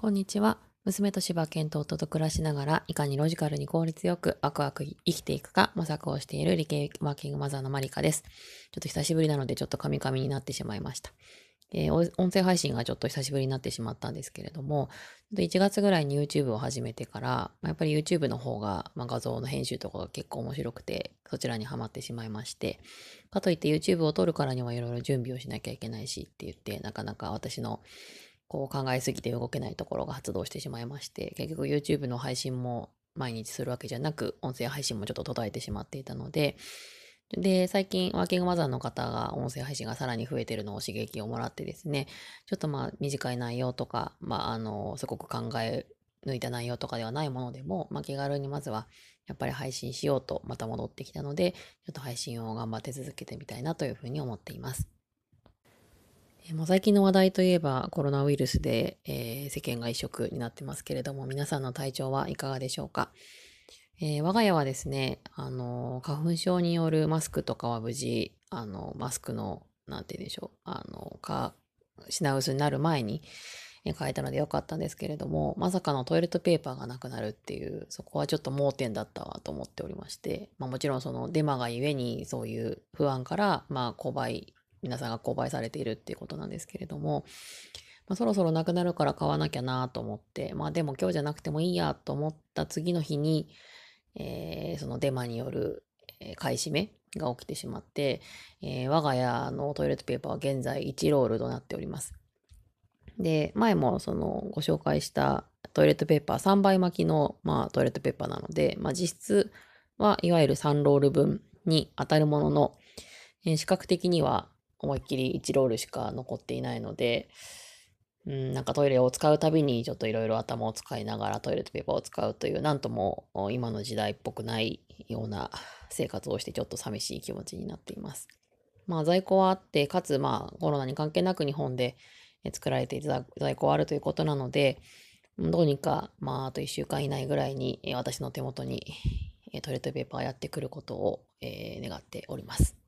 こんにちは。娘と柴犬と夫と暮らしながら、いかにロジカルに効率よくワクワク生きていくか模索をしている理系ワーキングマザーのマリカです。ちょっと久しぶりなので、ちょっとカミカミになってしまいました。えー、音声配信がちょっと久しぶりになってしまったんですけれども、1月ぐらいに YouTube を始めてから、やっぱり YouTube の方が、まあ、画像の編集とかが結構面白くて、そちらにはまってしまいまして、かといって YouTube を撮るからにはいろいろ準備をしなきゃいけないしって言って、なかなか私のこう考えすぎて動けないところが発動してしまいまして、結局 YouTube の配信も毎日するわけじゃなく、音声配信もちょっと途絶えてしまっていたので、で、最近ワーキングマザーの方が音声配信がさらに増えてるのを刺激をもらってですね、ちょっとまあ短い内容とか、まああの、すごく考え抜いた内容とかではないものでも、まあ気軽にまずはやっぱり配信しようとまた戻ってきたので、ちょっと配信を頑張って続けてみたいなというふうに思っています。も最近の話題といえばコロナウイルスで、えー、世間が一色になってますけれども、皆さんの体調はいかがでしょうか？えー、我が家はですね、あの、花粉症によるマスクとかは無事、あの、マスクの、なんて言うんでしょう、あの、か、品薄になる前に、変えたのでよかったんですけれども、まさかのトイレットペーパーがなくなるっていう、そこはちょっと盲点だったわと思っておりまして、まあもちろんそのデマがゆえにそういう不安から、まあ購買皆さんが購買されているっていうことなんですけれども、まあ、そろそろなくなるから買わなきゃなと思って、まあでも今日じゃなくてもいいやと思った次の日に、えー、そのデマによる、買い占めが起きてしまって、えー、我が家のトイレットペーパーは現在1ロールとなっております。で、前もそのご紹介したトイレットペーパー3倍巻きの、まあ、トイレットペーパーなので、まあ、実質はいわゆる3ロール分に当たるものの、えー、視覚的には思いっきり1ロールしか残っていないので、うん、なんかトイレを使うたびにちょっといろいろ頭を使いながらトイレットペーパーを使うという、なんとも今の時代っぽくないような生活をしてちょっと寂しい気持ちになっています。まあ在庫はあって、かつまあコロナに関係なく日本で作られている在庫はあるということなので、どうにかまああと1週間以内ぐらいに私の手元にトイレットペーパーやってくることを願っております。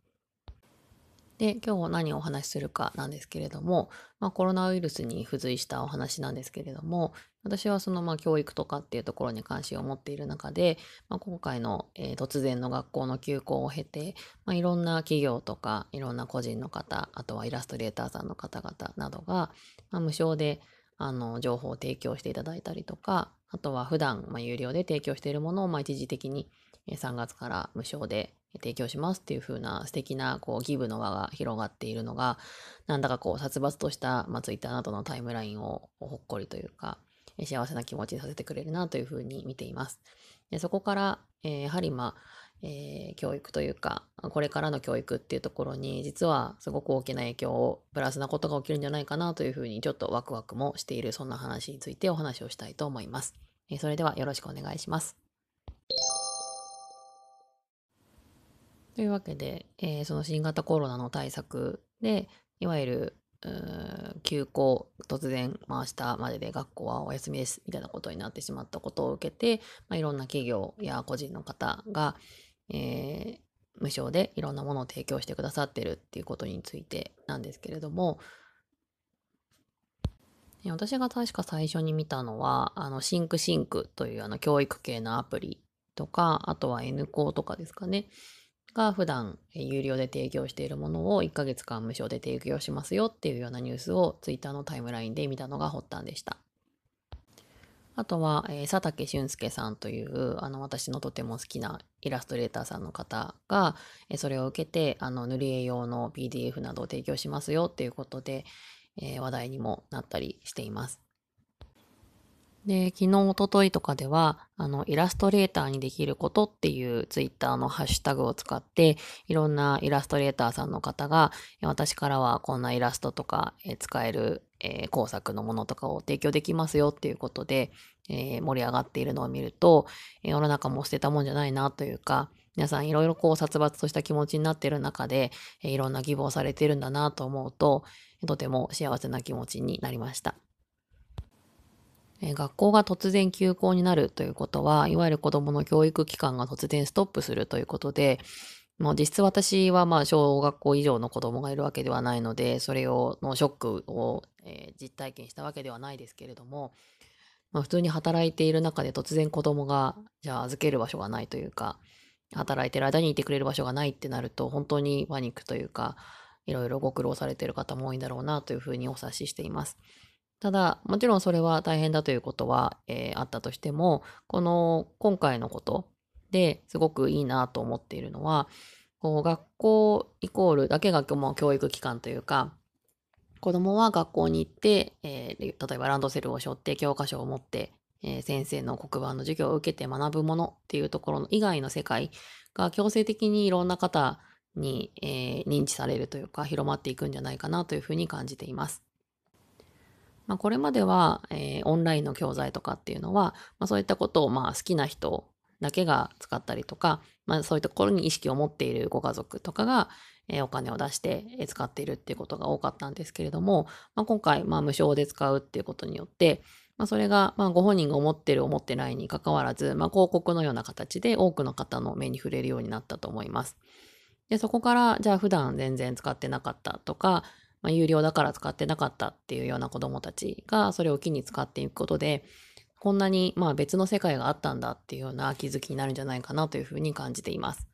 で、今日は何をお話しするかなんですけれども、まあ、コロナウイルスに付随したお話なんですけれども、私はそのまあ教育とかっていうところに関心を持っている中で、まあ、今回の、えー、突然の学校の休校を経て、まあ、いろんな企業とかいろんな個人の方、あとはイラストレーターさんの方々などが、まあ、無償であの情報を提供していただいたりとか、あとは普段、まあ、有料で提供しているものをまあ一時的に3月から無償で提供しますっていう風な素敵なこうギブの輪が広がっているのが、なんだかこう殺伐とした、まあ、ツイッターなどのタイムラインをほっこりというか、幸せな気持ちにさせてくれるなという風に見ています。でそこから、えー、やはりまあ、えー、教育というか、これからの教育っていうところに、実はすごく大きな影響を、プラスなことが起きるんじゃないかなというふうに、ちょっとワクワクもしている、そんな話についてお話をしたいと思います。え、それではよろしくお願いします。というわけで、えー、その新型コロナの対策で、いわゆる、休校、突然、まあ、明日までで学校はお休みです、みたいなことになってしまったことを受けて、まあ、いろんな企業や個人の方が、えー、無償でいろんなものを提供してくださってるっていうことについてなんですけれども、私が確か最初に見たのは、あの、 Think Think というあの教育系のアプリとか、あとは N 校とかですかね。が普段有料で提供しているものを1ヶ月間無償で提供しますよっていうようなニュースを Twitter のタイムラインで見たのが発端でした。あとは、えー、佐竹俊介さんという、あの、私のとても好きなイラストレーターさんの方が、えー、それを受けて、あの、塗り絵用の PDF などを提供しますよっていうことで、えー、話題にもなったりしています。で、昨日、おとといとかでは、あの、イラストレーターにできることっていうツイッターのハッシュタグを使って、いろんなイラストレーターさんの方が、私からはこんなイラストとか、え使える、え、工作のものとかを提供できますよっていうことで、えー、盛り上がっているのを見ると、世の中も捨てたもんじゃないなというか、皆さんいろいろこう殺伐とした気持ちになっている中で、いろんな希望されているんだなと思うと、とても幸せな気持ちになりました。え学校が突然休校になるということは、いわゆる子供の教育機関が突然ストップするということで、もう実質私はまあ小学校以上の子供がいるわけではないので、それをのショックを、えー、実体験したわけではないですけれども、まあ、普通に働いている中で突然子供が、じゃあ預ける場所がないというか、働いてる間にいてくれる場所がないってなると、本当にパニックというか、いろいろご苦労されている方も多いんだろうなというふうにお察ししています。ただ、もちろんそれは大変だということは、えー、あったとしても、この今回のことですごくいいなと思っているのは、こう学校イコールだけがも教育機関というか、子供は学校に行って、えー、例えばランドセルを背負って教科書を持って、えー、先生の黒板の授業を受けて学ぶものっていうところの以外の世界が強制的にいろんな方に、えー、認知されるというか広まっていくんじゃないかなというふうに感じています。まあ、これまでは、えー、オンラインの教材とかっていうのは、まあ、そういったことをまあ好きな人だけが使ったりとか、まあ、そういったところに意識を持っているご家族とかが、えー、お金を出して使っているっていうことが多かったんですけれども、まあ、今回、まあ、無償で使うっていうことによって、まあ、それが、まあ、ご本人が思ってる思ってないにかかわらず、まあ、広告のような形で多くの方の目に触れるようになったと思います。で、そこから、じゃあ普段全然使ってなかったとか、まあ、有料だから使ってなかったっていうような子供たちがそれを機に使っていくことで、こんなにまあ別の世界があったんだっていうような気づきになるんじゃないかなというふうに感じています。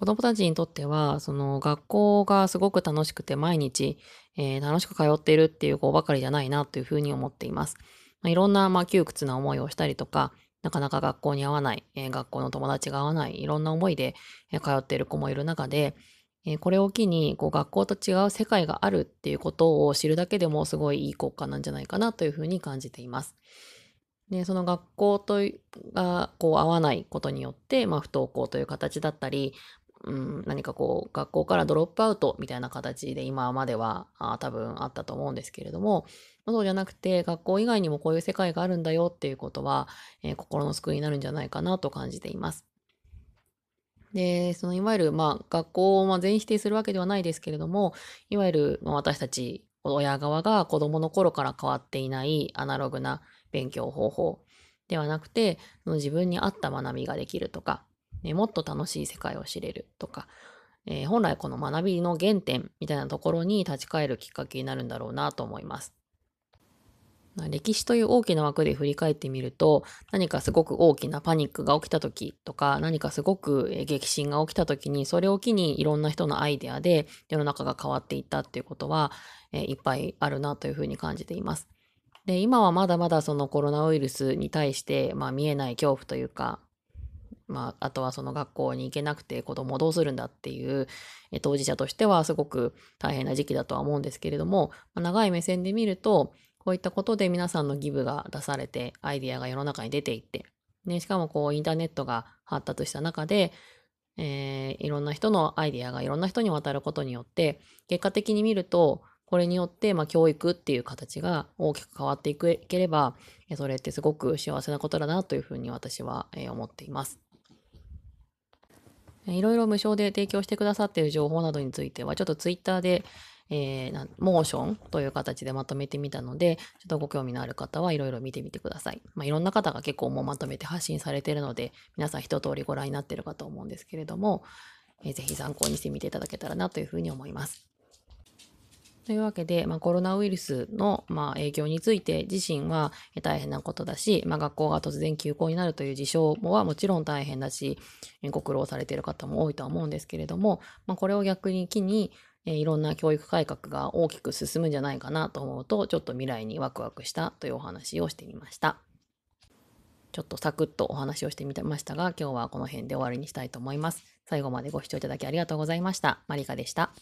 子供たちにとっては、その学校がすごく楽しくて毎日、えー、楽しく通っているっていう子ばかりじゃないなというふうに思っています。まあ、いろんなまあ窮屈な思いをしたりとか、なかなか学校に合わない、えー、学校の友達が合わない、いろんな思いで、え、通っている子もいる中で、えー、これを機にこう学校と違う世界があるっていうことを知るだけでもすごいいい効果なんじゃないかなというふうに感じています。で、その学校とがこう合わないことによって、まあ、不登校という形だったり、うん、何かこう学校からドロップアウトみたいな形で今まではあ多分あったと思うんですけれども、そうじゃなくて学校以外にもこういう世界があるんだよっていうことは、えー、心の救いになるんじゃないかなと感じています。で、そのいわゆる、まあ、学校をま全否定するわけではないですけれども、いわゆる、ま私たち親側が子供の頃から変わっていないアナログな勉強方法ではなくて、その自分に合った学びができるとか、ね、もっと楽しい世界を知れるとか、えー、本来この学びの原点みたいなところに立ち返るきっかけになるんだろうなと思います。歴史という大きな枠で振り返ってみると、何かすごく大きなパニックが起きた時とか、何かすごく激震が起きた時に、それを機にいろんな人のアイデアで世の中が変わっていったっていうことは、えいっぱいあるなというふうに感じています。で、今はまだまだそのコロナウイルスに対して、まあ見えない恐怖というか、まあ、あとはその学校に行けなくて子供をどうするんだっていう、当事者としてはすごく大変な時期だとは思うんですけれども、ま、長い目線で見ると、こういったことで皆さんのギブが出されて、アイディアが世の中に出ていって、ね、しかもこうインターネットが発達した中で、えー、いろんな人のアイディアがいろんな人に渡ることによって、結果的に見ると、これによって、まあ、教育っていう形が大きく変わっていければ、それってすごく幸せなことだなというふうに私は思っています。いろいろ無償で提供してくださっている情報などについては、ちょっとツイッターでえー、モーションという形でまとめてみたので、ちょっとご興味のある方はいろいろ見てみてください。まあ、いろんな方が結構もうまとめて発信されているので、皆さん一通りご覧になっているかと思うんですけれども、えー、ぜひ参考にしてみていただけたらなというふうに思います。というわけで、まあ、コロナウイルスの、まあ、影響について自身は大変なことだし、まあ、学校が突然休校になるという事象もはもちろん大変だし、ご苦労されている方も多いとは思うんですけれども、まあ、これを逆に機に、えいろんな教育改革が大きく進むんじゃないかなと思うと、ちょっと未来にワクワクしたというお話をしてみました。ちょっとサクッとお話をしてみましたが、今日はこの辺で終わりにしたいと思います。最後までご視聴いただきありがとうございました。マリカでした。